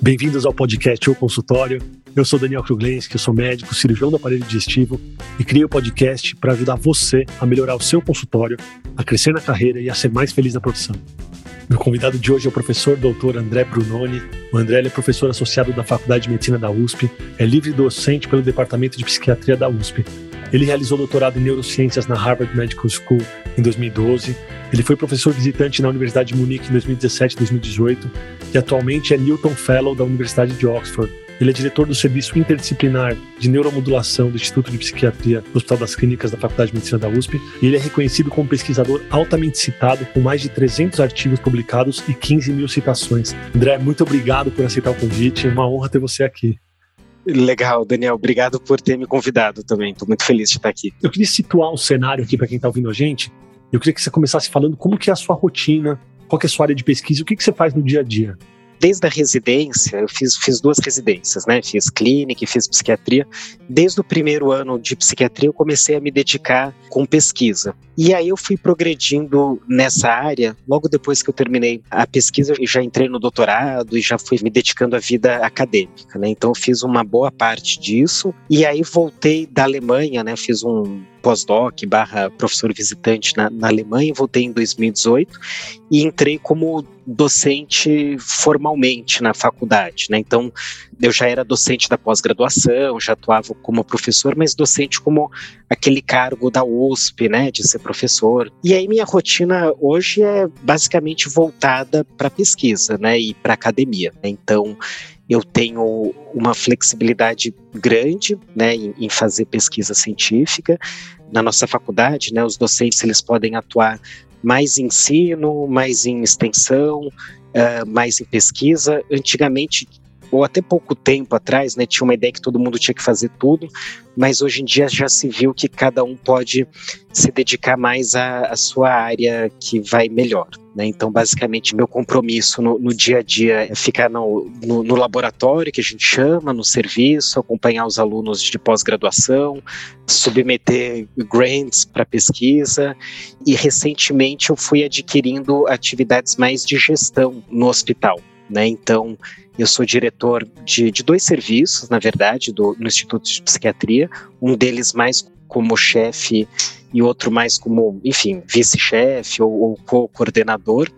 Bem-vindos ao podcast O Consultório. Eu sou Daniel Kruglenski, sou médico, cirurgião do aparelho digestivo e criei o podcast para ajudar você a melhorar o seu consultório, a crescer na carreira e a ser mais feliz na profissão. Meu convidado de hoje é o professor doutor André Brunoni. O André é professor associado da Faculdade de Medicina da USP, é livre docente pelo Departamento de Psiquiatria da USP. Ele realizou doutorado em neurociências na Harvard Medical School em 2012. Ele foi professor visitante na Universidade de Munique em 2017 e 2018 e atualmente é Newton Fellow da Universidade de Oxford. Ele é diretor do Serviço Interdisciplinar de Neuromodulação do Instituto de Psiquiatria do Hospital das Clínicas da Faculdade de Medicina da USP e ele é reconhecido como pesquisador altamente citado, com mais de 300 artigos publicados e 15 mil citações. André, muito obrigado por aceitar o convite, é uma honra ter você aqui. Legal, Daniel. Obrigado por ter me convidado também. Estou muito feliz de estar aqui. Eu queria situar o cenário aqui para quem está ouvindo a gente. Eu queria que você começasse falando como que é a sua rotina, qual é a sua área de pesquisa, o que, que você faz no dia a dia desde a residência, eu fiz, fiz duas residências, né? Fiz clínica e fiz psiquiatria. Desde o primeiro ano de psiquiatria, eu comecei a me dedicar com pesquisa. E aí eu fui progredindo nessa área. Logo depois que eu terminei a pesquisa, eu já entrei no doutorado e já fui me dedicando à vida acadêmica, né? Então eu fiz uma boa parte disso. E aí voltei da Alemanha, né? Fiz um pós-doc barra professor visitante na, na Alemanha, voltei em 2018 e entrei como docente formalmente na faculdade, né? Então, eu já era docente da pós-graduação, já atuava como professor, mas docente como aquele cargo da USP, né, de ser professor. E aí minha rotina hoje é basicamente voltada para pesquisa, né, e para academia. Então, eu tenho uma flexibilidade grande né, em, em, fazer pesquisa científica. Na nossa faculdade, né, os docentes eles podem atuar mais em ensino, mais em extensão, uh, mais em pesquisa. Antigamente ou até pouco tempo atrás, né, tinha uma ideia que todo mundo tinha que fazer tudo, mas hoje em dia já se viu que cada um pode se dedicar mais à, à sua área que vai melhor. Né? Então, basicamente, meu compromisso no, no, dia a dia é ficar no, no, no, laboratório, que a gente chama, no serviço, acompanhar os alunos de pós-graduação, submeter grants para pesquisa. E recentemente eu fui adquirindo atividades mais de gestão no hospital. Né? Então, eu sou diretor de, de dois serviços, na verdade, do, no Instituto de Psiquiatria, um deles mais como chefe e outro mais como, enfim, vice-chefe ou, ou co-coordenador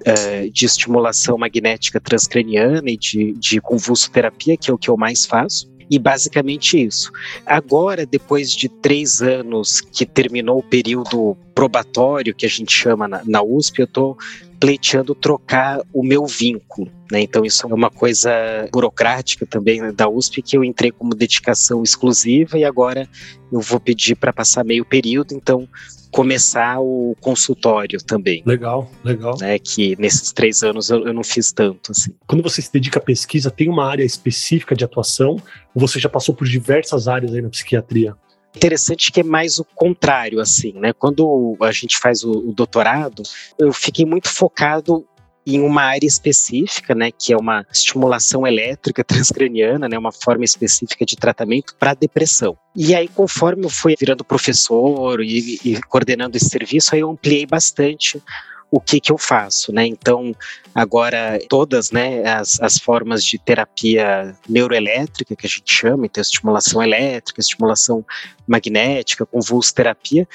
uh, de estimulação magnética transcraniana e de, de convulsoterapia, que é o que eu mais faço. E basicamente isso. Agora, depois de três anos que terminou o período probatório, que a gente chama na, na USP, eu estou pleiteando trocar o meu vínculo. Né? Então, isso é uma coisa burocrática também né, da USP, que eu entrei como dedicação exclusiva e agora eu vou pedir para passar meio período, então começar o consultório também. Legal, legal. Né, que nesses três anos eu, eu, não fiz tanto. Assim. Quando você se dedica à pesquisa, tem uma área específica de atuação ou você já passou por diversas áreas aí na psiquiatria? Interessante que é mais o contrário, assim, né? Quando a gente faz o, o doutorado, eu fiquei muito focado em uma área específica, né, que é uma estimulação elétrica transcraniana, né, uma forma específica de tratamento para depressão. E aí, conforme eu fui virando professor e, e coordenando esse serviço, aí eu ampliei bastante o que, que eu faço, né? Então, agora todas, né, as, as formas de terapia neuroelétrica que a gente chama, então estimulação elétrica, estimulação magnética, convulsoterapia,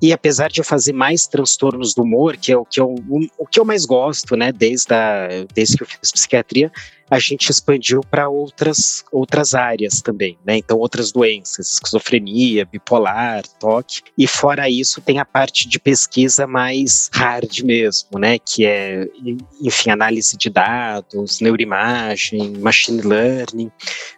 e apesar de eu fazer mais transtornos do humor, que é o que eu, o, o que eu mais gosto, né, desde, a, desde que eu fiz psiquiatria, a gente expandiu para outras, outras áreas também, né? Então, outras doenças, esquizofrenia, bipolar, toque. E fora isso, tem a parte de pesquisa mais hard mesmo, né? Que é, enfim, análise de dados, neuroimagem, machine learning.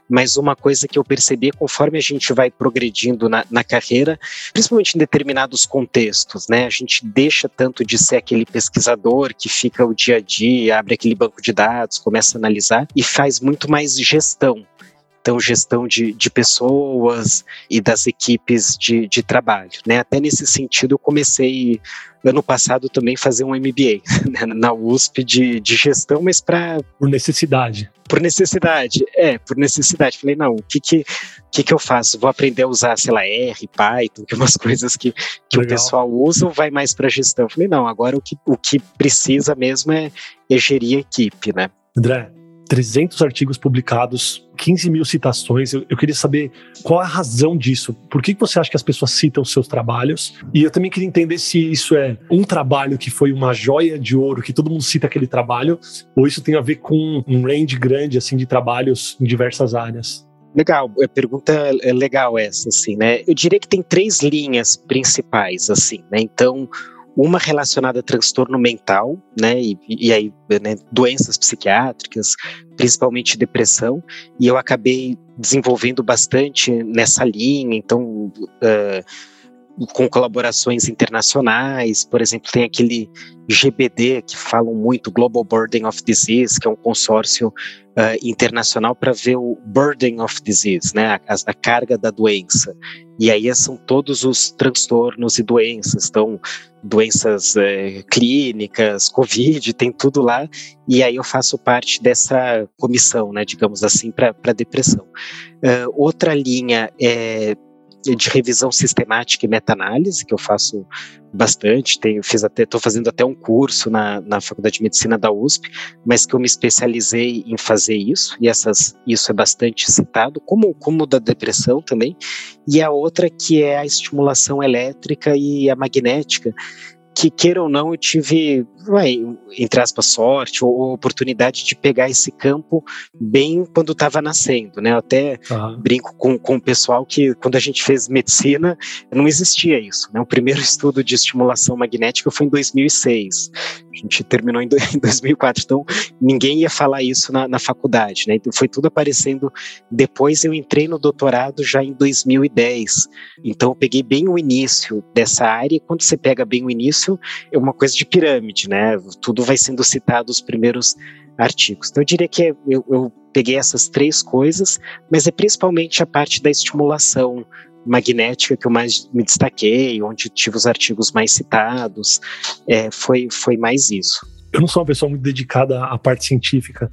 Mas uma coisa que eu percebi conforme a gente vai progredindo na, na carreira, principalmente em determinados contextos, né? A gente deixa tanto de ser aquele pesquisador que fica o dia a dia, abre aquele banco de dados, começa a analisar e faz muito mais gestão. Então, gestão de, de pessoas e das equipes de, de trabalho. Né? Até nesse sentido, eu comecei ano passado também fazer um MBA né? na USP de, de gestão, mas para. Por necessidade. por necessidade, é, por necessidade. Falei, não, o que que, que que eu faço? Vou aprender a usar, sei lá, R, Python, que é umas coisas que, que o pessoal usa ou vai mais para gestão? Falei, não, agora o que, o que precisa mesmo é, é gerir a equipe, né? André, 300 artigos publicados, 15 mil citações. Eu, eu, queria saber qual a razão disso. Por que você acha que as pessoas citam seus trabalhos? E eu também queria entender se isso é um trabalho que foi uma joia de ouro, que todo mundo cita aquele trabalho, ou isso tem a ver com um range grande assim de trabalhos em diversas áreas. Legal, pergunta é legal essa, assim, né? Eu diria que tem três linhas principais, assim, né? Então, uma relacionada a transtorno mental, né, e, e aí né, doenças psiquiátricas, principalmente depressão, e eu acabei desenvolvendo bastante nessa linha, então uh, com colaborações internacionais, por exemplo, tem aquele GBD que falam muito, Global Burden of Disease, que é um consórcio uh, internacional para ver o burden of disease, né, a, a, carga da doença. E aí são todos os transtornos e doenças, então doenças é, clínicas, Covid, tem tudo lá. E aí eu faço parte dessa comissão, né, digamos assim, para depressão. Uh, outra linha é de revisão sistemática e meta-análise, que eu faço bastante, tenho, fiz até, estou fazendo até um curso na, na Faculdade de Medicina da USP, mas que eu me especializei em fazer isso, e essas, isso é bastante citado, como, como da depressão também, e a outra que é a estimulação elétrica e a magnética, que, queira ou não, eu tive, vai, entre aspas, sorte ou oportunidade de pegar esse campo bem quando estava nascendo, né? Eu até uhum. brinco com, com o pessoal que quando a gente fez medicina, não existia isso, né? O primeiro estudo de estimulação magnética foi em 2006. Gente terminou em 2004, então ninguém ia falar isso na, na faculdade, né? Então foi tudo aparecendo depois. Eu entrei no doutorado já em 2010, então eu peguei bem o início dessa área. E quando você pega bem o início, é uma coisa de pirâmide, né? Tudo vai sendo citado os primeiros artigos. Então eu diria que eu, eu peguei essas três coisas, mas é principalmente a parte da estimulação magnética que eu mais me destaquei, onde tive os artigos mais citados, é, foi, foi mais isso. Eu não sou uma pessoa muito dedicada à parte científica,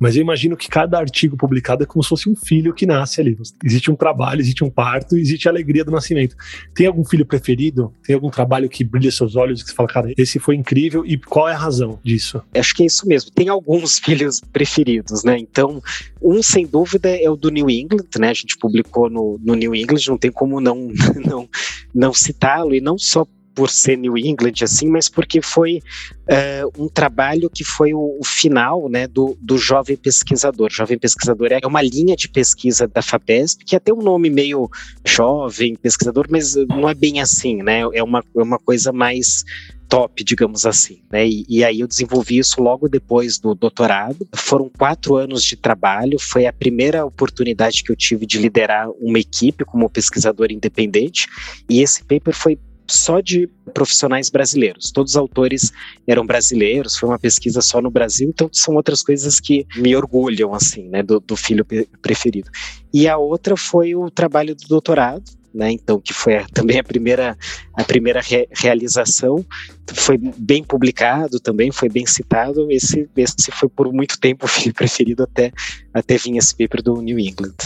mas eu imagino que cada artigo publicado é como se fosse um filho que nasce ali. Existe um trabalho, existe um parto, existe a alegria do nascimento. Tem algum filho preferido? Tem algum trabalho que brilha seus olhos, que você fala, cara, esse foi incrível e qual é a razão disso? Acho que é isso mesmo. Tem alguns filhos preferidos, né? Então, um sem dúvida é o do New England, né? A gente publicou no, no New England, não tem como não, não, não citá-lo, e não só por ser New England, assim, mas porque foi uh, um trabalho que foi o, o, final né, do, do Jovem Pesquisador. Jovem Pesquisador é uma linha de pesquisa da FAPESP, que é até um nome meio jovem pesquisador, mas não é bem assim, né? É uma, é uma coisa mais top, digamos assim. Né? E, e, aí eu desenvolvi isso logo depois do doutorado. Foram quatro anos de trabalho, foi a primeira oportunidade que eu tive de liderar uma equipe como pesquisador independente, e esse paper foi só de profissionais brasileiros. Todos os autores eram brasileiros, foi uma pesquisa só no Brasil, então são outras coisas que me orgulham, assim, né, do, do filho preferido. E a outra foi o trabalho do doutorado, né, então que foi também a primeira a primeira re, realização foi bem publicado também foi bem citado esse esse foi por muito tempo o filho preferido até até vir esse paper do New England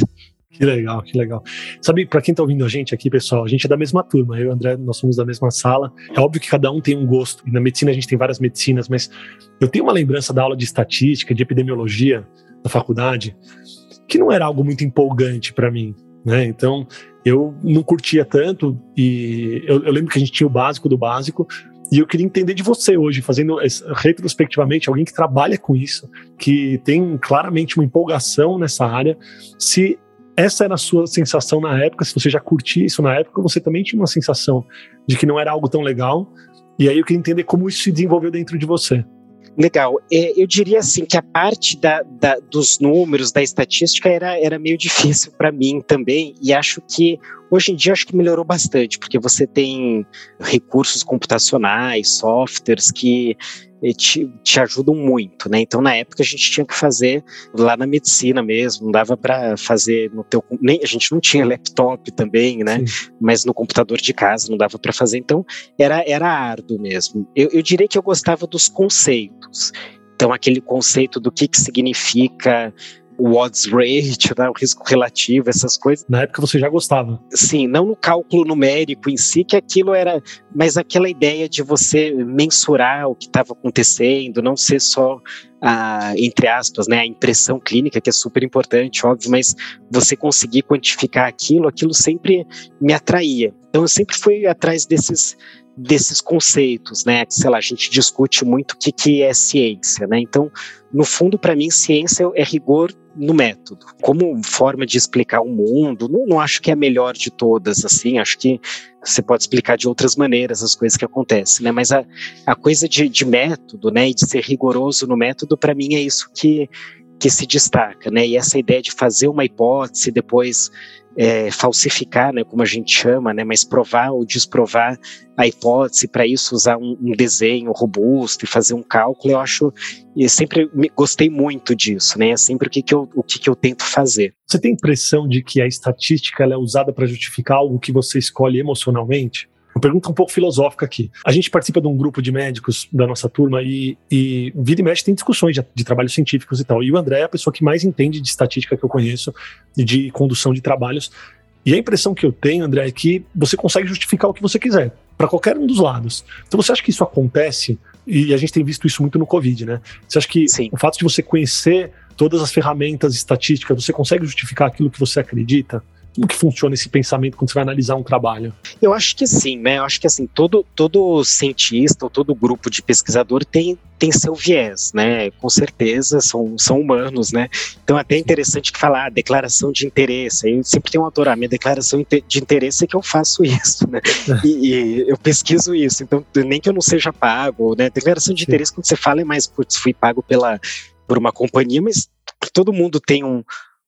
que legal, que legal. Sabe, para quem tá ouvindo a gente aqui, pessoal, a gente é da mesma turma, eu e o André, nós somos da mesma sala. É óbvio que cada um tem um gosto, e na medicina a gente tem várias medicinas, mas eu tenho uma lembrança da aula de estatística, de epidemiologia da faculdade, que não era algo muito empolgante para mim, né? Então, eu não curtia tanto, e eu, eu lembro que a gente tinha o básico do básico, e eu queria entender de você hoje, fazendo retrospectivamente, alguém que trabalha com isso, que tem claramente uma empolgação nessa área, se essa era a sua sensação na época, se você já curtia isso na época, você também tinha uma sensação de que não era algo tão legal. E aí eu queria entender como isso se desenvolveu dentro de você. Legal. É, eu diria assim que a parte da, da, dos números, da estatística, era, era meio difícil para mim também, e acho que hoje em dia acho que melhorou bastante, porque você tem recursos computacionais, softwares que te, te ajudam muito, né? Então, na época, a gente tinha que fazer lá na medicina mesmo, não dava para fazer no teu. Nem, a gente não tinha laptop também, né? Sim. Mas no computador de casa não dava para fazer, então era, era árduo mesmo. Eu, eu diria que eu gostava dos conceitos. Então, aquele conceito do que, que significa o odds rate, né, o risco relativo, essas coisas. Na época você já gostava? Sim, não no cálculo numérico em si, que aquilo era, mas aquela ideia de você mensurar o que estava acontecendo, não ser só a, entre aspas, né, a impressão clínica, que é super importante, óbvio, mas você conseguir quantificar aquilo, aquilo sempre me atraía. Então eu sempre fui atrás desses desses conceitos, né? Sei lá, a gente discute muito o que, que é ciência, né? Então, no fundo, para mim, ciência é rigor no método. Como forma de explicar o mundo, não, não, acho que é a melhor de todas, assim, acho que você pode explicar de outras maneiras as coisas que acontecem, né? Mas a, a coisa de, de método, né, e de ser rigoroso no método, para mim é isso que, que se destaca, né? E essa ideia de fazer uma hipótese, depois é, falsificar, né, como a gente chama, né, mas provar ou desprovar a hipótese, para isso usar um, um, desenho robusto e fazer um cálculo, eu acho, e sempre me, gostei muito disso, né, é sempre o que, que, eu, o que, que eu tento fazer. Você tem impressão de que a estatística é usada para justificar algo que você escolhe emocionalmente? Uma pergunta um pouco filosófica aqui. A gente participa de um grupo de médicos da nossa turma e, e vira e mexe tem discussões de, de trabalhos científicos e tal. E o André é a pessoa que mais entende de estatística que eu conheço e de condução de trabalhos. E a impressão que eu tenho, André, é que você consegue justificar o que você quiser, para qualquer um dos lados. Então você acha que isso acontece? E a gente tem visto isso muito no Covid, né? Você acha que Sim. o fato de você conhecer todas as ferramentas estatísticas, você consegue justificar aquilo que você acredita? Como que funciona esse pensamento quando você vai analisar um trabalho? Eu acho que sim, né? Eu acho que assim, todo, todo cientista ou todo grupo de pesquisador tem, tem seu viés, né? Com certeza, são, são humanos, né? Então é até interessante que falar ah, declaração de interesse. Aí sempre tem um autor, ah, minha declaração de interesse é que eu faço isso, né? E, e, eu pesquiso isso. Então, nem que eu não seja pago, né? Declaração de sim. interesse, quando você fala, é mais, putz, fui pago pela, por uma companhia, mas todo mundo tem um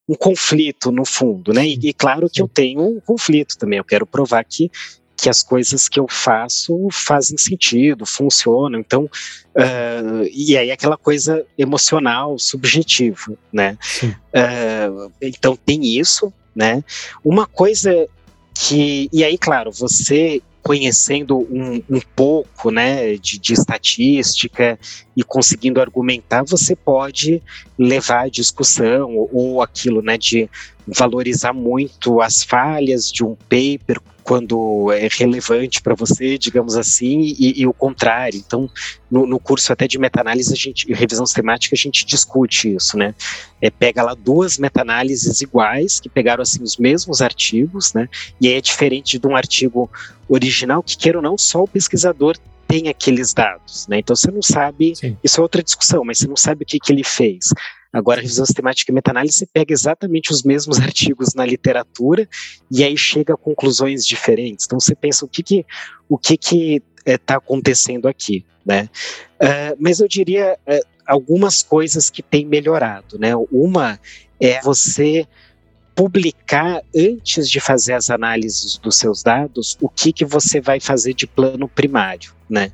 um conflito no fundo, né? E, e, claro que eu tenho um conflito também. Eu quero provar que que as coisas que eu faço fazem sentido, funcionam. Então, uh, e aí aquela coisa emocional, subjetiva, né? Uh, então tem isso, né? Uma coisa que e aí, claro, você conhecendo um, um pouco né, de, de, estatística e conseguindo argumentar, você pode levar a discussão ou, ou aquilo né, de valorizar muito as falhas de um paper quando é relevante para você, digamos assim, e, e, o contrário. Então, no, no curso até de meta-análise a gente, revisão sistemática, a gente discute isso, né? É, pega lá duas meta-análises iguais, que pegaram assim os mesmos artigos, né? E aí é diferente de um artigo original, que queira ou não, só o pesquisador tem aqueles dados, né? Então você não sabe, Sim. isso é outra discussão, mas você não sabe o que, que ele fez. Agora, a revisão sistemática e meta-análise você pega exatamente os mesmos artigos na literatura e aí chega a conclusões diferentes. Então, você pensa o que que o que que está é, acontecendo aqui, né? Uh, mas eu diria uh, algumas coisas que têm melhorado, né? Uma é você publicar antes de fazer as análises dos seus dados o que, que você vai fazer de plano primário, né?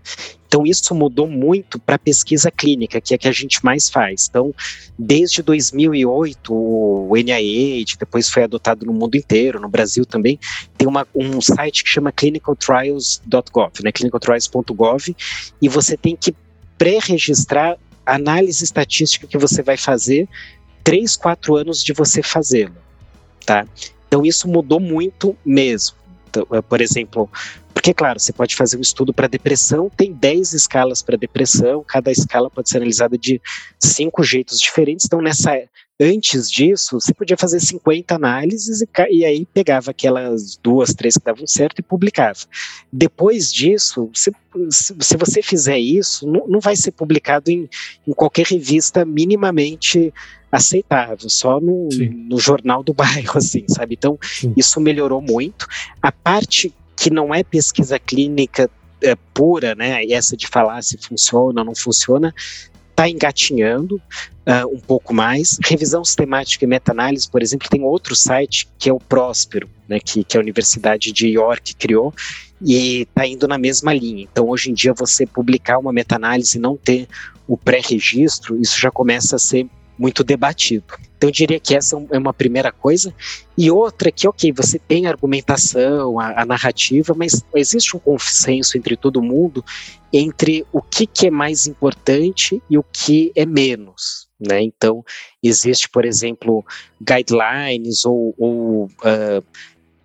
Então isso mudou muito para a pesquisa clínica, que é que a gente mais faz. Então, desde 2008, o NIH, depois foi adotado no mundo inteiro, no Brasil também, tem uma, um site que chama clinicaltrials.gov, né? clinicaltrials.gov, e você tem que pré-registrar a análise estatística que você vai fazer três, quatro anos de você fazê-lo tá? Então isso mudou muito mesmo. Então, eh, por exemplo, porque, claro, você pode fazer um estudo para depressão, tem 10 escalas para depressão, cada escala pode ser analisada de cinco jeitos diferentes. Então, nessa antes disso, você podia fazer 50 análises e, e, aí pegava aquelas duas, três que davam certo e publicava. Depois disso, se, se você fizer isso, não, não vai ser publicado em, em qualquer revista minimamente aceitável, só no, no, jornal do bairro, assim, sabe? Então, Sim. isso melhorou muito. A parte que não é pesquisa clínica é, pura, né? Essa de falar se funciona ou não funciona, está engatinhando uh, um pouco mais. Revisão sistemática e meta-análise, por exemplo, tem outro site que é o Próspero, né, que, que a Universidade de York criou, e está indo na mesma linha. Então, hoje em dia, você publicar uma meta-análise e não ter o pré-registro, isso já começa a ser muito debatido. Então eu diria que essa é uma primeira coisa. E outra que, ok, você tem a argumentação, a, a narrativa, mas existe um consenso entre todo mundo entre o que, que é mais importante e o que é menos. Né? Então, existe, por exemplo, guidelines ou, ou uh,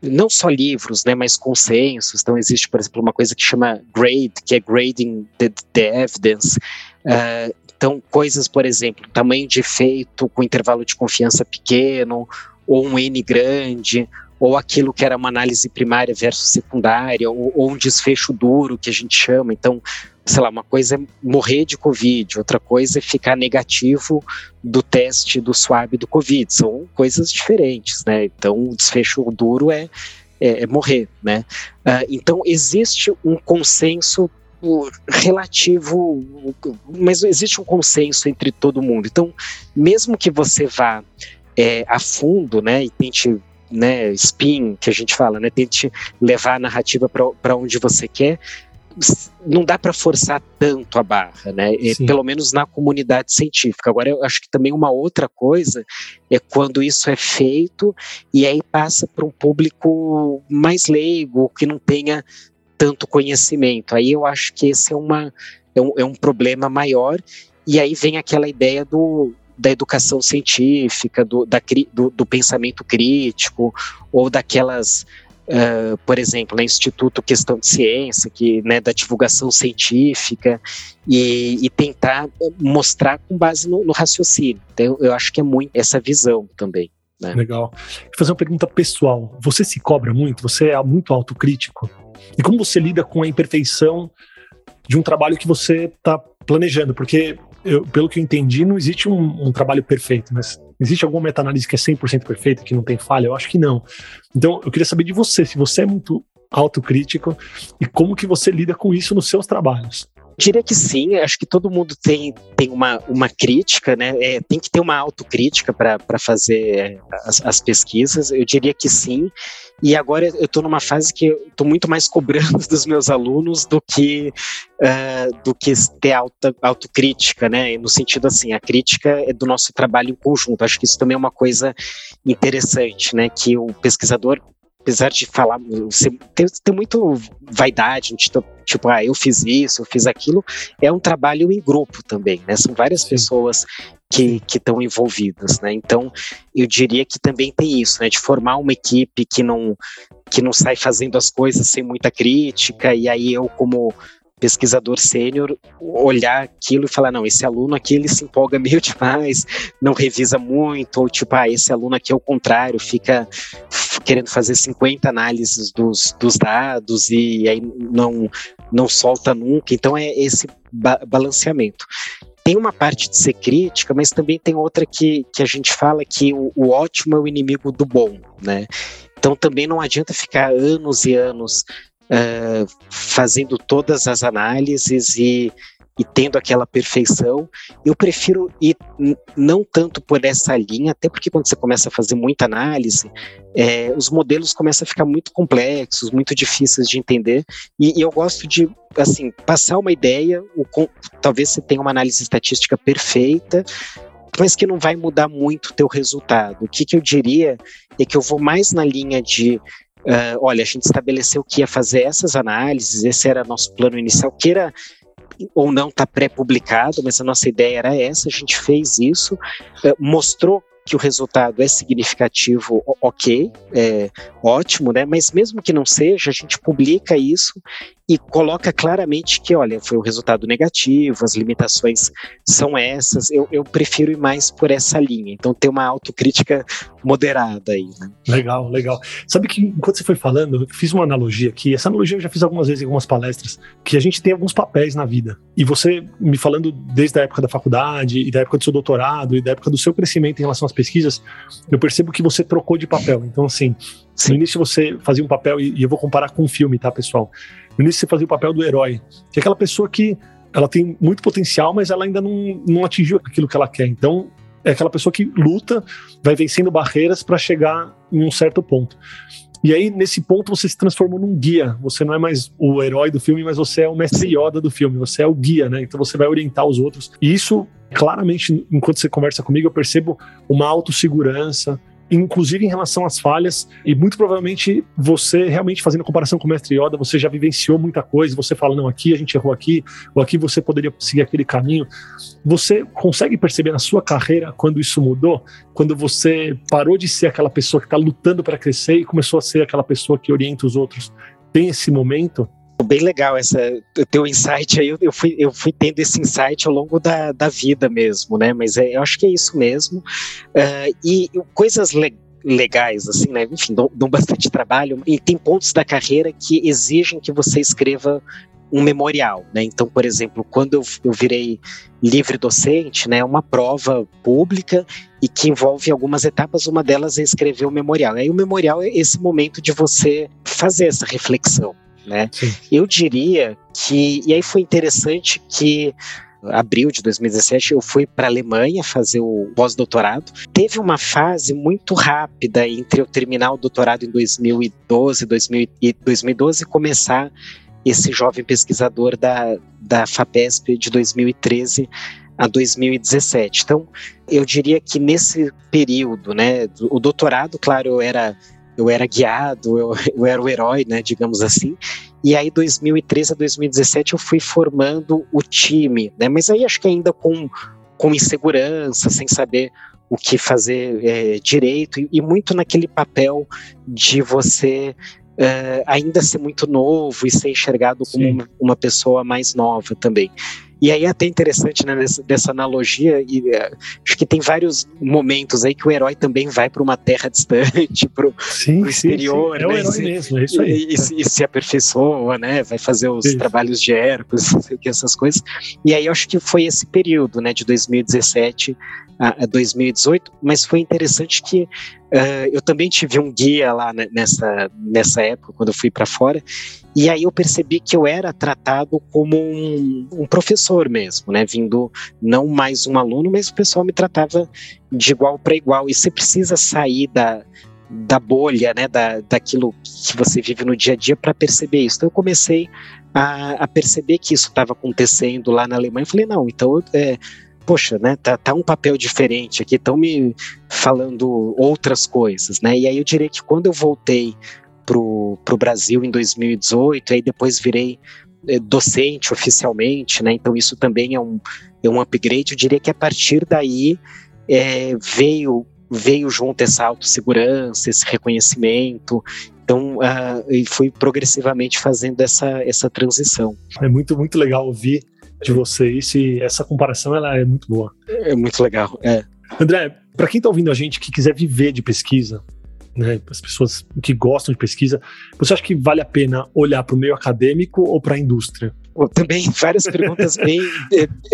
não só livros, né, mas consensos. Então, existe, por exemplo, uma coisa que chama GRADE, que é Grading the, the Evidence. Uh, então, coisas, por exemplo, tamanho de efeito com intervalo de confiança pequeno, ou um N grande, ou aquilo que era uma análise primária versus secundária, ou, ou, um desfecho duro, que a gente chama. Então, sei lá, uma coisa é morrer de Covid, outra coisa é ficar negativo do teste do swab do Covid. São coisas diferentes, né? Então, o desfecho duro é, é, é morrer, né? Uh, então, existe um consenso relativo, mas existe um consenso entre todo mundo. Então, mesmo que você vá é, a fundo, né, e tente, né, spin, que a gente fala, né, tente levar a narrativa para onde você quer, não dá para forçar tanto a barra, né? Pelo menos na comunidade científica. Agora, eu acho que também uma outra coisa é quando isso é feito e aí passa para um público mais leigo, que não tenha tanto conhecimento. Aí eu acho que esse é, uma, é, um, é um problema maior, e aí vem aquela ideia do, da educação científica, do, da, do, do pensamento crítico, ou daquelas, uh, por exemplo, no Instituto Questão de Ciência, que, né, da divulgação científica, e, e tentar mostrar com base no, no raciocínio. Então, eu acho que é muito essa visão também. Né? Legal. Vou fazer uma pergunta pessoal. Você se cobra muito? Você é muito autocrítico? E como você lida com a imperfeição de um trabalho que você está planejando? Porque, eu, pelo que eu entendi, não existe um, um trabalho perfeito, mas existe alguma meta-análise que é 100% perfeita, que não tem falha? Eu acho que não. Então, eu queria saber de você, se você é muito autocrítico e como que você lida com isso nos seus trabalhos. Diria que sim, acho que todo mundo tem, tem uma, uma crítica, né? É, tem que ter uma autocrítica para fazer é, as, as, pesquisas, eu diria que sim. E agora eu estou numa fase que estou muito mais cobrando dos meus alunos do que, uh, do que ter alta, autocrítica, né? No sentido assim, a crítica é do nosso trabalho em conjunto. Acho que isso também é uma coisa interessante, né? Que o pesquisador apesar de falar, tem, tem muito vaidade, tipo, tipo, ah, eu fiz isso, eu fiz aquilo, é um trabalho em grupo também, né? São várias pessoas que estão envolvidas, né? Então, eu diria que também tem isso, né? De formar uma equipe que não que não sai fazendo as coisas sem muita crítica, e aí eu, como pesquisador sênior olhar aquilo e falar, não, esse aluno aqui ele se empolga meio demais, não revisa muito, ou tipo, ah, esse aluno aqui é o contrário, fica querendo fazer 50 análises dos, dos dados e aí não, não solta nunca. Então é esse ba balanceamento. Tem uma parte de ser crítica, mas também tem outra que, que a gente fala que o, o ótimo é o inimigo do bom, né? Então também não adianta ficar anos e anos uh, fazendo todas as análises e, e tendo aquela perfeição. Eu prefiro ir não tanto por essa linha, até porque quando você começa a fazer muita análise, é, os modelos começam a ficar muito complexos, muito difíceis de entender. E, e eu gosto de assim passar uma ideia. O, talvez você tenha uma análise estatística perfeita, mas que não vai mudar muito o teu resultado. O que, que eu diria é que eu vou mais na linha de Uh, olha, a gente estabeleceu que ia fazer essas análises, esse era nosso plano inicial, queira ou não está pré-publicado, mas a nossa ideia era essa, a gente fez isso, uh, mostrou que o resultado é significativo, ok, é ótimo, né? Mas mesmo que não seja, a gente publica isso e coloca claramente que, olha, foi um resultado negativo, as limitações são essas. Eu, eu prefiro ir mais por essa linha. Então, ter uma autocrítica moderada aí. Né? Legal, legal. Sabe que enquanto você foi falando, eu fiz uma analogia aqui. Essa analogia eu já fiz algumas vezes em algumas palestras, que a gente tem alguns papéis na vida. E você me falando desde a época da faculdade, e da época do seu doutorado, e da época do seu crescimento em relação às pesquisas, eu percebo que você trocou de papel. Então, assim, Sim. no início você fazia um papel, e eu vou comparar com um filme, tá, pessoal? No início você fazia o papel do herói, que é aquela pessoa que ela tem muito potencial, mas ela ainda não, não atingiu aquilo que ela quer. Então, é aquela pessoa que luta, vai vencendo barreiras para chegar em um certo ponto. E aí, nesse ponto, você se transformou num guia. Você não é mais o herói do filme, mas você é o mestre Yoda do filme. Você é o guia, né? Então você vai orientar os outros. E isso, claramente, enquanto você conversa comigo, eu percebo uma autossegurança, inclusive em relação às falhas, e muito provavelmente você realmente fazendo a comparação com o mestre Yoda, você já vivenciou muita coisa, você fala, não, aqui a gente errou aqui, ou aqui você poderia seguir aquele caminho. Você consegue perceber na sua carreira quando isso mudou? Quando você parou de ser aquela pessoa que está lutando para crescer e começou a ser aquela pessoa que orienta os outros? Tem esse momento? Bem legal essa teu insight aí. Eu fui, eu fui tendo esse insight ao longo da, da vida mesmo, né? Mas é, eu acho que é isso mesmo. Uh, e coisas legais legais, assim, né? Enfim, dão, dão, bastante trabalho. E tem pontos da carreira que exigem que você escreva um memorial, né? Então, por exemplo, quando eu, eu virei livre docente, né, é uma prova pública e que envolve algumas etapas, uma delas é escrever o um memorial. Aí o memorial é esse momento de você fazer essa reflexão, né? Sim. Eu diria que e aí foi interessante que abril de 2017 eu fui para a Alemanha fazer o pós-doutorado. Teve uma fase muito rápida entre eu terminar o doutorado em 2012, 2000, e 2012 e começar esse jovem pesquisador da, da FAPESP de 2013 a 2017. Então, eu diria que nesse período, né, o doutorado, claro, eu era eu era guiado, eu, eu era o herói, né, digamos assim. E aí, 2013 a 2017, eu fui formando o time, né? Mas aí acho que ainda com, com insegurança, sem saber o que fazer é, direito, e, e, muito naquele papel de você é, ainda ser muito novo e ser enxergado como uma, uma pessoa mais nova também. E aí é até interessante né, dessa, dessa analogia, e uh, acho que tem vários momentos aí que o herói também vai para uma terra distante, para o exterior, sim. É né? o herói e, mesmo, é isso aí. E, e, e, se aperfeiçoa, né? Vai fazer os isso. trabalhos de Hércules, essas coisas. E aí eu acho que foi esse período, né, de 2017 a, a 2018, mas foi interessante que uh, eu também tive um guia lá nessa, nessa época, quando eu fui para fora, e aí eu percebi que eu era tratado como um, um, professor mesmo, né? Vindo não mais um aluno, mas o pessoal me tratava de igual para igual. E você precisa sair da, da bolha, né? Da, daquilo que você vive no dia a dia para perceber isso. Então eu comecei a, a perceber que isso estava acontecendo lá na Alemanha. Eu falei, não, então é, poxa, né, tá, tá um papel diferente aqui, estão me falando outras coisas, né? E aí eu diria que quando eu voltei pro, pro Brasil em 2018, aí depois virei é, docente oficialmente, né? Então isso também é um, é um upgrade. Eu diria que a partir daí é, veio veio junto essa autossegurança, esse reconhecimento. Então, uh, e fui progressivamente fazendo essa, essa transição. É muito, muito legal ouvir de você isso e essa comparação ela é muito boa. É muito legal, é. André, para quem está ouvindo a gente que quiser viver de pesquisa, né, as pessoas que gostam de pesquisa, você acha que vale a pena olhar para o meio acadêmico ou para a indústria? Também várias perguntas bem,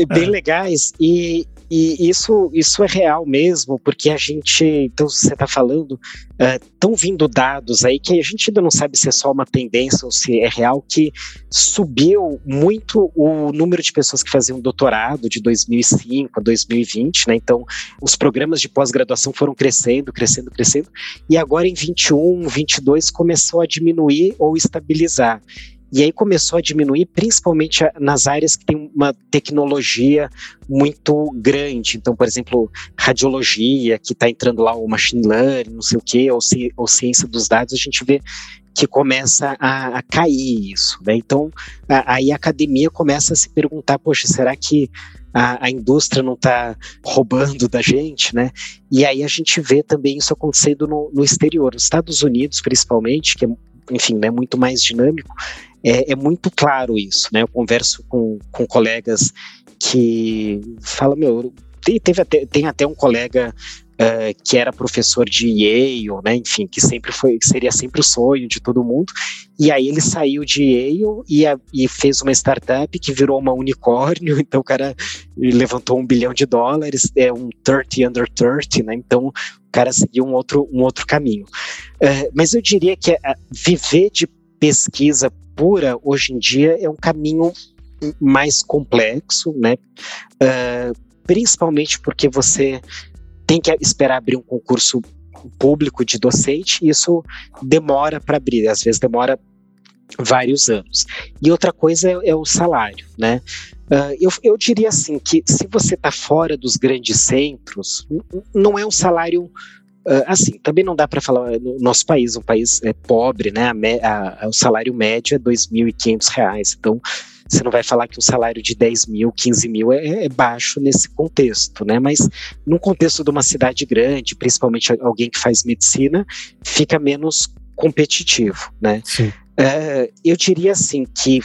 bem é. legais e e isso, isso é real mesmo, porque a gente, então você está falando, estão uh, vindo dados aí que a gente ainda não sabe se é só uma tendência ou se é real, que subiu muito o número de pessoas que faziam doutorado de 2005 a 2020, né? Então, os programas de pós-graduação foram crescendo, crescendo, crescendo, e agora em 21, 22 começou a diminuir ou estabilizar. E aí começou a diminuir, principalmente nas áreas que tem uma tecnologia muito grande. Então, por exemplo, radiologia, que está entrando lá o machine learning, não sei o quê, ou, ci, ou ciência dos dados, a gente vê que começa a, a cair isso. Né? Então, a, aí a academia começa a se perguntar, poxa, será que a, a, indústria não está roubando da gente, né? E aí a gente vê também isso acontecendo no, no exterior, nos Estados Unidos principalmente, que é, enfim, é muito mais dinâmico, é, é muito claro isso, né? Eu converso com, com colegas que falam, meu, tem, teve até, tem até um colega Uh, que era professor de Yale, né, enfim, que sempre foi, seria sempre o sonho de todo mundo, e aí ele saiu de Yale e, a, e fez uma startup que virou uma unicórnio, então o cara levantou um bilhão de dólares, é um 30 under 30, né, então o cara seguiu um outro, um outro caminho. Uh, mas eu diria que uh, viver de pesquisa pura, hoje em dia, é um caminho mais complexo, né? Uh, principalmente porque você tem que esperar abrir um concurso público de docente, isso demora para abrir, às vezes demora vários anos. E outra coisa é, é o salário, né? Uh, eu, eu diria assim que se você está fora dos grandes centros, não é um salário uh, assim. Também não dá para falar no nosso país, um país é pobre, né? A, a, o salário médio é R$ 2.500, então você não vai falar que um salário de 10 mil, 15 mil é, é, baixo nesse contexto, né? Mas num contexto de uma cidade grande, principalmente alguém que faz medicina, fica menos competitivo, né? Sim. Uh, eu diria assim que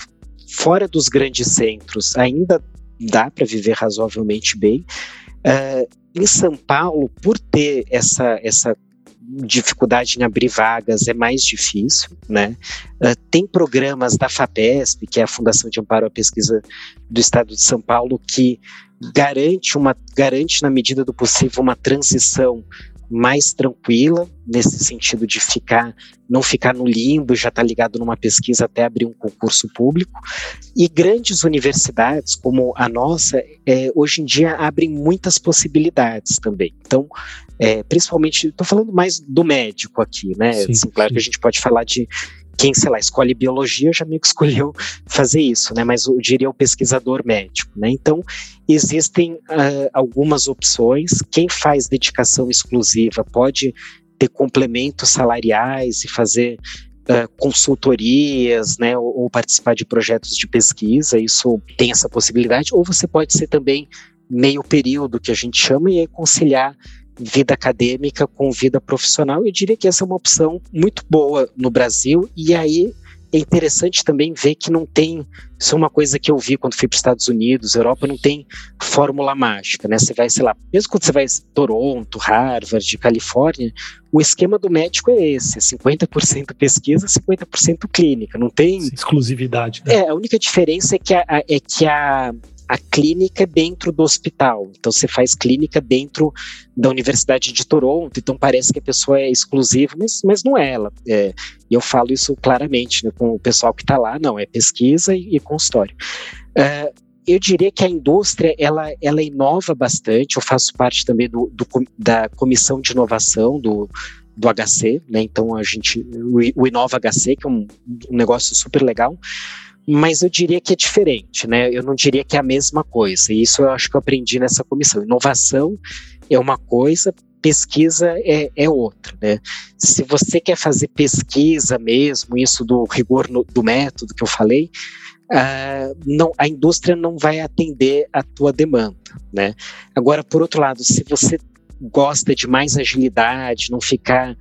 fora dos grandes centros ainda dá para viver razoavelmente bem. Uh, em São Paulo, por ter essa, essa dificuldade em abrir vagas é mais difícil, né? Uh, tem programas da FAPESP, que é a Fundação de Amparo à Pesquisa do Estado de São Paulo, que garante uma garante na medida do possível uma transição mais tranquila nesse sentido de ficar não ficar no limbo, já estar tá ligado numa pesquisa até abrir um concurso público. E grandes universidades como a nossa, é, hoje em dia abrem muitas possibilidades também. Então, é, principalmente, estou falando mais do médico aqui, né? Sim, assim, claro sim. que a gente pode falar de quem, sei lá, escolhe biologia já meio que escolheu fazer isso, né? Mas eu diria o pesquisador médico, né? Então, existem uh, algumas opções. Quem faz dedicação exclusiva pode ter complementos salariais e fazer uh, consultorias, né? Ou, ou participar de projetos de pesquisa, isso tem essa possibilidade. Ou você pode ser também meio período, que a gente chama, e aí conciliar vida acadêmica com vida profissional. Eu diria que essa é uma opção muito boa no Brasil, e aí é interessante também ver que não tem. Isso é uma coisa que eu vi quando fui para os Estados Unidos, Europa, não tem fórmula mágica, né? Você vai, sei lá, mesmo quando você vai Toronto, Harvard, Califórnia, o esquema do médico é esse: 50% pesquisa, 50% clínica. Não tem. Exclusividade. Né? É, a única diferença é que a, é que a a clínica é dentro do hospital. Então você faz clínica dentro da Universidade de Toronto, então parece que a pessoa é exclusiva, mas, mas não é ela. É, e eu falo isso claramente né, com o pessoal que está lá, não, é pesquisa e, e consultório. É, eu diria que a indústria ela, ela inova bastante. Eu faço parte também do, do da comissão de inovação do, do HC, né? Então a gente o Inova HC, que é um, um negócio super legal mas eu diria que é diferente, né? Eu não diria que é a mesma coisa. E isso eu acho que eu aprendi nessa comissão. Inovação é uma coisa, pesquisa é, é outra, né? Se você quer fazer pesquisa mesmo, isso do rigor no, do método que eu falei, uh, não, a indústria não vai atender a tua demanda, né? Agora, por outro lado, se você gosta de mais agilidade, não ficar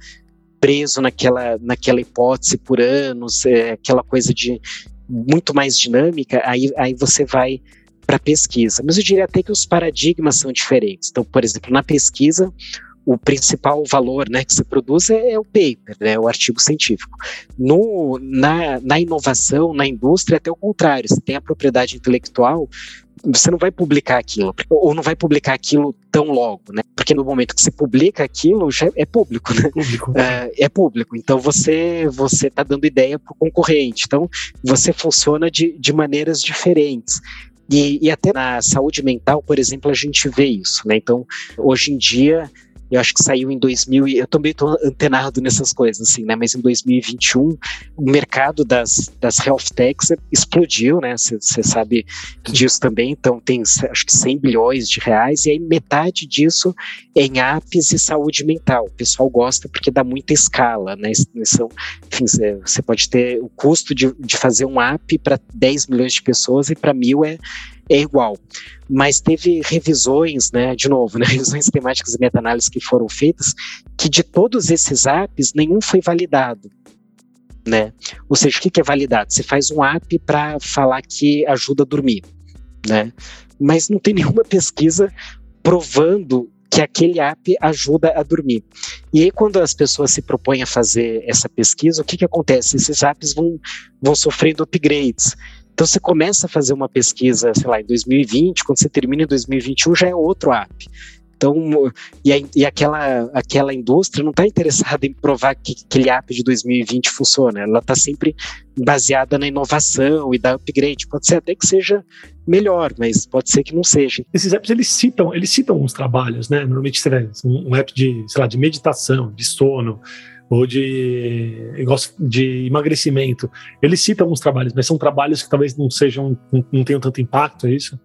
preso naquela, naquela hipótese por anos, é, aquela coisa de, muito mais dinâmica, aí, aí você vai para pesquisa. Mas eu diria até que os paradigmas são diferentes. Então, por exemplo, na pesquisa, o principal valor né, que se produz é, é o paper, né, o artigo científico. No, na, na inovação, na indústria, até o contrário, você tem a propriedade intelectual, você não vai publicar aquilo, ou não vai publicar aquilo tão logo, né? Porque no momento que você publica aquilo, já é público, né? Público. É, é público. Então você você está dando ideia para o concorrente. Então você funciona de, de maneiras diferentes. E, e, até na saúde mental, por exemplo, a gente vê isso, né? Então, hoje em dia, eu acho que saiu em 2000, eu também estou antenado nessas coisas, assim, né? Mas em 2021, o mercado das, das health techs explodiu, né? Você sabe disso também, então tem acho que 100 bilhões de reais, e aí metade disso é em apps e saúde mental. O pessoal gosta porque dá muita escala, né? São, enfim, você pode ter o custo de, de fazer um app para 10 milhões de pessoas e para mil é é igual. Mas teve revisões, né, de novo, né, revisões temáticas e meta-análises que foram feitas, que de todos esses apps, nenhum foi validado. Né? Ou seja, o que é validado? Você faz um app para falar que ajuda a dormir, né? mas não tem nenhuma pesquisa provando que aquele app ajuda a dormir. E aí, quando as pessoas se propõem a fazer essa pesquisa, o que, que acontece? Esses apps vão, vão sofrendo upgrades. Então você começa a fazer uma pesquisa, sei lá, em 2020, quando você termina em 2021 já é outro app. Então, e, a, e aquela, aquela indústria não está interessada em provar que aquele app de 2020 funciona, ela está sempre baseada na inovação e da upgrade. Pode ser até que seja melhor, mas pode ser que não seja. Esses apps eles citam, eles citam uns trabalhos, né? Normalmente um, um app de, sei lá, de meditação, de sono, ou de, de emagrecimento. Eles citam alguns trabalhos, mas são trabalhos que talvez não sejam, não, não tenham tanto impacto, é isso?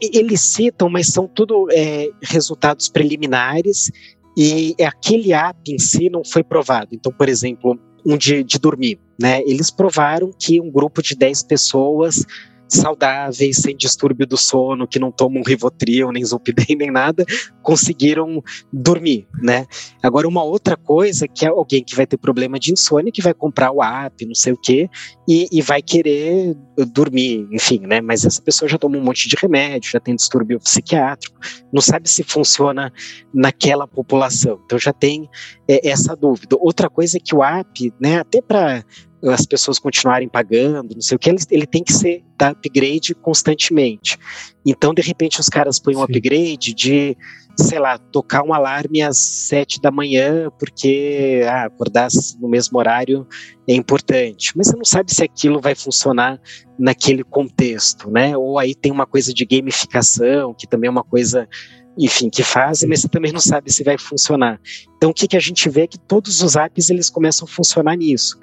Eles citam, mas são tudo é, resultados preliminares e aquele app em si não foi provado. Então, por exemplo, um de, de dormir, né? Eles provaram que um grupo de 10 pessoas saudáveis, sem distúrbio do sono, que não tomam Rivotril, nem Zolpidem, nem nada, conseguiram dormir, né? Agora, uma outra coisa que é alguém que vai ter problema de insônia, que vai comprar o app, não sei o quê, e, e vai querer dormir, enfim, né? Mas essa pessoa já toma um monte de remédio, já tem distúrbio psiquiátrico, não sabe se funciona naquela população. Então já tem é, essa dúvida. Outra coisa é que o app, né, até para as pessoas continuarem pagando, não sei o que, ele, ele tem que ser da upgrade constantemente. Então, de repente, os caras põem um upgrade de, sei lá, tocar um alarme às sete da manhã, porque ah, acordar no mesmo horário é importante. Mas você não sabe se aquilo vai funcionar naquele contexto, né? Ou aí tem uma coisa de gamificação, que também é uma coisa enfim, que fazem, mas você também não sabe se vai funcionar. Então, o que, que a gente vê é que todos os apps eles começam a funcionar nisso.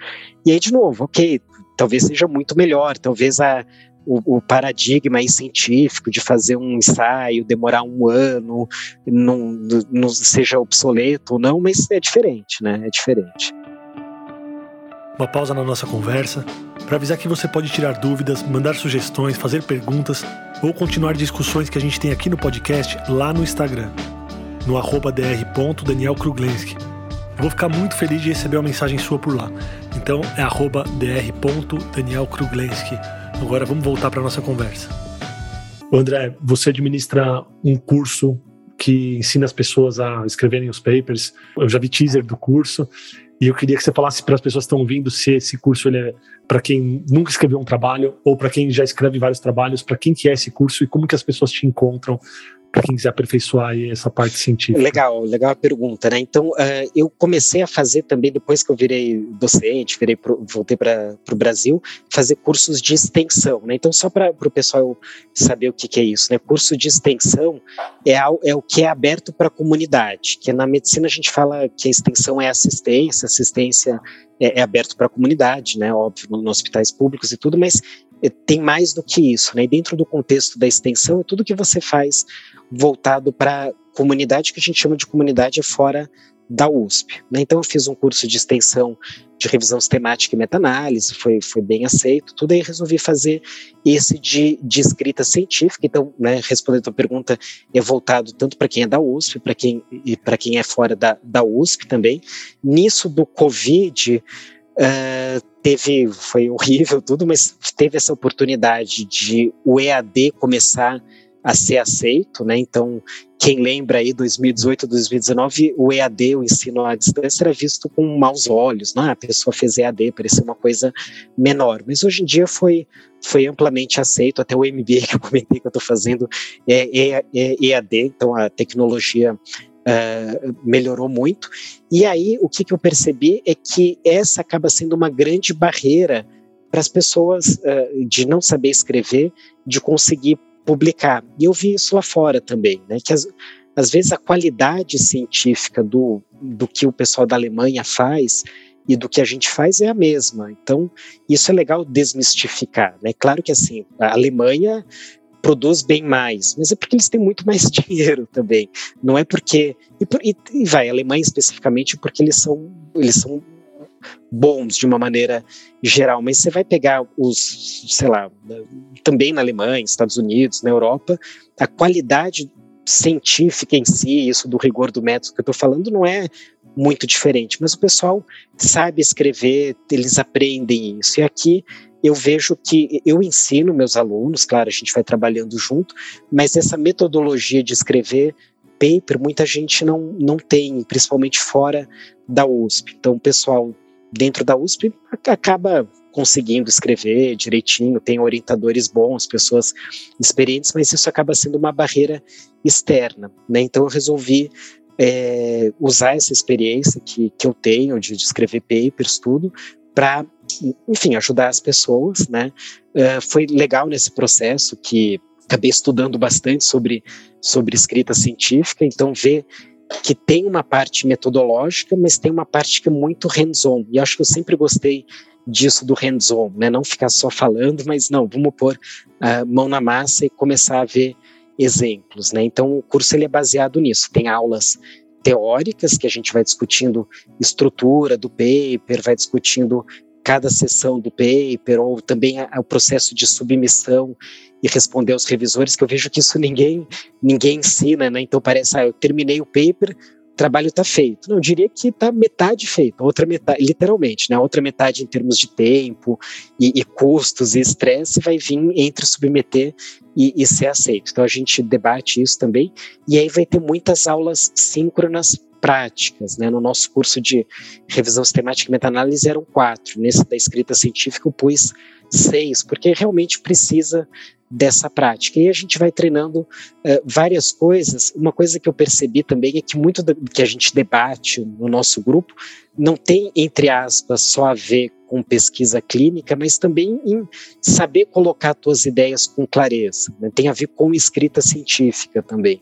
E aí, de novo, ok, talvez seja muito melhor, talvez a, o, o, paradigma científico de fazer um ensaio, demorar um ano, não, não seja obsoleto ou não, mas é diferente, né? É diferente. Uma pausa na nossa conversa para avisar que você pode tirar dúvidas, mandar sugestões, fazer perguntas ou continuar discussões que a gente tem aqui no podcast lá no Instagram, no arroba dr.danielkruglenski. Vou ficar muito feliz de receber uma mensagem sua por lá. Então é arroba dr.danielkruglenski. Agora vamos voltar para nossa conversa. André, você administra um curso que ensina as pessoas a escreverem os papers. Eu já vi teaser do curso e eu queria que você falasse para as pessoas que estão ouvindo se esse curso ele é para quem nunca escreveu um trabalho ou para quem já escreve vários trabalhos, para quem que é esse curso e como que as pessoas te encontram quem quiser aperfeiçoar essa parte científica. Legal, legal a pergunta, né? Então, uh, eu comecei a fazer também, depois que eu virei docente, virei pro, voltei para o Brasil, fazer cursos de extensão, né? Então, só para o pessoal saber o que, que, é isso, né? Curso de extensão é, é o que é aberto para a comunidade, que na medicina a gente fala que a extensão é assistência, assistência é, é aberto para a comunidade, né? Óbvio, nos hospitais públicos e tudo, mas é, tem mais do que isso, né? E dentro do contexto da extensão, é tudo que você faz voltado para comunidade que a gente chama de comunidade fora da USP. Né? Então eu fiz um curso de extensão de revisão sistemática e meta-análise, foi, foi bem aceito, tudo aí resolvi fazer esse de, de escrita científica, então, né, respondendo a tua pergunta, é voltado tanto para quem é da USP, para quem, e para quem é fora da, da USP também. Nisso do Covid, uh, teve, foi horrível tudo, mas teve essa oportunidade de o EAD começar a ser aceito, né? Então, quem lembra aí 2018, 2019, o EAD, o ensino à distância, era visto com maus olhos, né? A pessoa fez EAD, parecia uma coisa menor. Mas hoje em dia foi foi amplamente aceito, até o MBA que eu comentei que eu estou fazendo é, é, é EAD, então a tecnologia uh, melhorou muito. E aí o que, que eu percebi é que essa acaba sendo uma grande barreira para as pessoas uh, de não saber escrever, de conseguir publicar. E eu vi isso lá fora também, né? Que as, às vezes a qualidade científica do, do que o pessoal da Alemanha faz e do que a gente faz é a mesma. Então, isso é legal desmistificar, né? Claro que assim, a Alemanha produz bem mais, mas é porque eles têm muito mais dinheiro também. Não é porque e, por, e, e vai Alemanha especificamente porque eles são eles são bons de uma maneira geral, mas você vai pegar os, sei lá, também na Alemanha, Estados Unidos, na Europa, a qualidade científica em si, isso do rigor do método que eu estou falando, não é muito diferente, mas o pessoal sabe escrever, eles aprendem isso. E aqui eu vejo que eu ensino meus alunos, claro, a gente vai trabalhando junto, mas essa metodologia de escrever paper, muita gente não, não tem, principalmente fora da USP. Então, o pessoal dentro da USP acaba conseguindo escrever direitinho, tem orientadores bons, pessoas experientes, mas isso acaba sendo uma barreira externa. Né? Então eu resolvi é, usar essa experiência que, que eu tenho de, de escrever papers, tudo, para, enfim, ajudar as pessoas. Né? Uh, foi legal nesse processo que acabei estudando bastante sobre, sobre escrita científica, então ver que tem uma parte metodológica, mas tem uma parte que é muito hands-on. E acho que eu sempre gostei disso do hands-on, né? Não ficar só falando, mas não, vamos pôr a uh, mão na massa e começar a ver exemplos, né? Então o curso ele é baseado nisso. Tem aulas teóricas que a gente vai discutindo estrutura do paper, vai discutindo cada sessão do paper ou também o processo de submissão e responder aos revisores, que eu vejo que isso ninguém ninguém ensina, né? Então parece, ah, eu terminei o paper, o trabalho está feito. Não, eu diria que está metade feito, outra metade, literalmente, né? Outra metade em termos de tempo e, e custos e estresse vai vir entre submeter e, e ser aceito. Então a gente debate isso também, e aí vai ter muitas aulas síncronas práticas. Né? No nosso curso de revisão sistemática e meta-análise eram quatro, nesse da escrita científica eu pus seis, porque realmente precisa dessa prática. E a gente vai treinando uh, várias coisas. Uma coisa que eu percebi também é que muito do que a gente debate no nosso grupo não tem, entre aspas, só a ver com pesquisa clínica, mas também em saber colocar suas ideias com clareza. Né? Tem a ver com escrita científica também.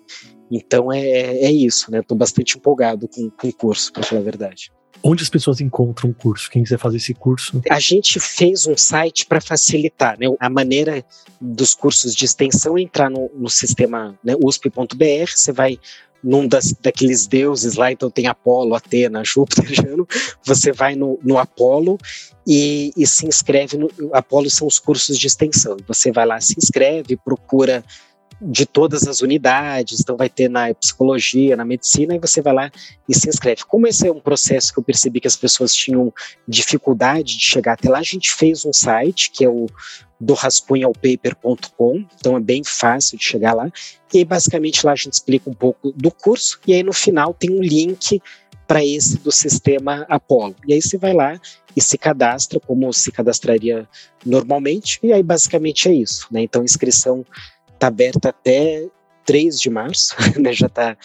Então é, é isso, né? Estou bastante empolgado com, com o curso, para falar a verdade. Onde as pessoas encontram o curso? Quem quiser fazer esse curso? A gente fez um site para facilitar, né? A maneira dos cursos de extensão é entrar no, no sistema né, usp.br, você vai num das, daqueles deuses lá, então tem Apolo, Atena, Júpiter, Jano, você vai no, no Apolo e, e se inscreve no Apolo são os cursos de extensão. Você vai lá, se inscreve, procura de todas as unidades, então vai ter na psicologia, na medicina, e você vai lá e se inscreve. Como esse é um processo que eu percebi que as pessoas tinham dificuldade de chegar até lá, a gente fez um site que é o do rascunhalpaper.com, então é bem fácil de chegar lá. E aí, basicamente, lá a gente explica um pouco do curso, e aí no final tem um link para esse do sistema Apollo. E aí você vai lá e se cadastra como se cadastraria normalmente, e aí basicamente é isso. Né? Então, inscrição está aberta até 3 de março, né? Já está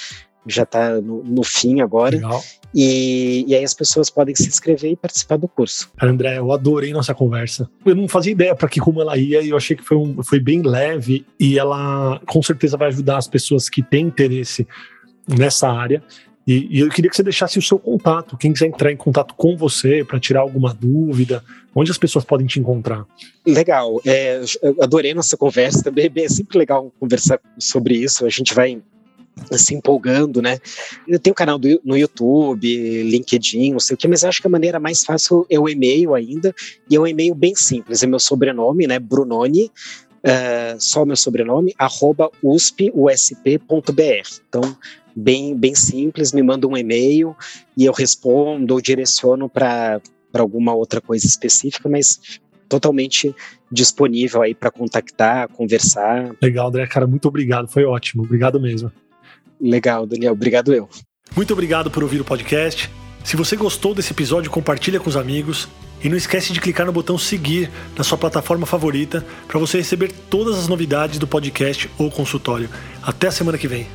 já tá no, no fim agora. Legal. E, e aí as pessoas podem se inscrever e participar do curso. André, eu adorei nossa conversa. Eu não fazia ideia para que como ela ia e eu achei que foi, um, foi bem leve e ela com certeza vai ajudar as pessoas que têm interesse nessa área. E, e, eu queria que você deixasse o seu contato, quem quiser entrar em contato com você para tirar alguma dúvida, onde as pessoas podem te encontrar? Legal, é, adorei nossa conversa também, é sempre legal conversar sobre isso, a gente vai se empolgando, né? Eu tenho canal do, no YouTube, LinkedIn, não sei o que, mas acho que a maneira mais fácil é o e-mail ainda, e é um e-mail bem simples, é meu sobrenome, né, Brunoni, uh, só meu sobrenome, arroba usp, usp.br. Então, bem, bem simples, me manda um e-mail e eu respondo ou direciono para alguma outra coisa específica, mas totalmente disponível aí para contactar, conversar. Legal, André, cara, muito obrigado, foi ótimo, obrigado mesmo. Legal, Daniel, obrigado eu. Muito obrigado por ouvir o podcast. Se você gostou desse episódio, compartilha com os amigos e não esquece de clicar no botão seguir na sua plataforma favorita para você receber todas as novidades do podcast ou consultório. Até a semana que vem.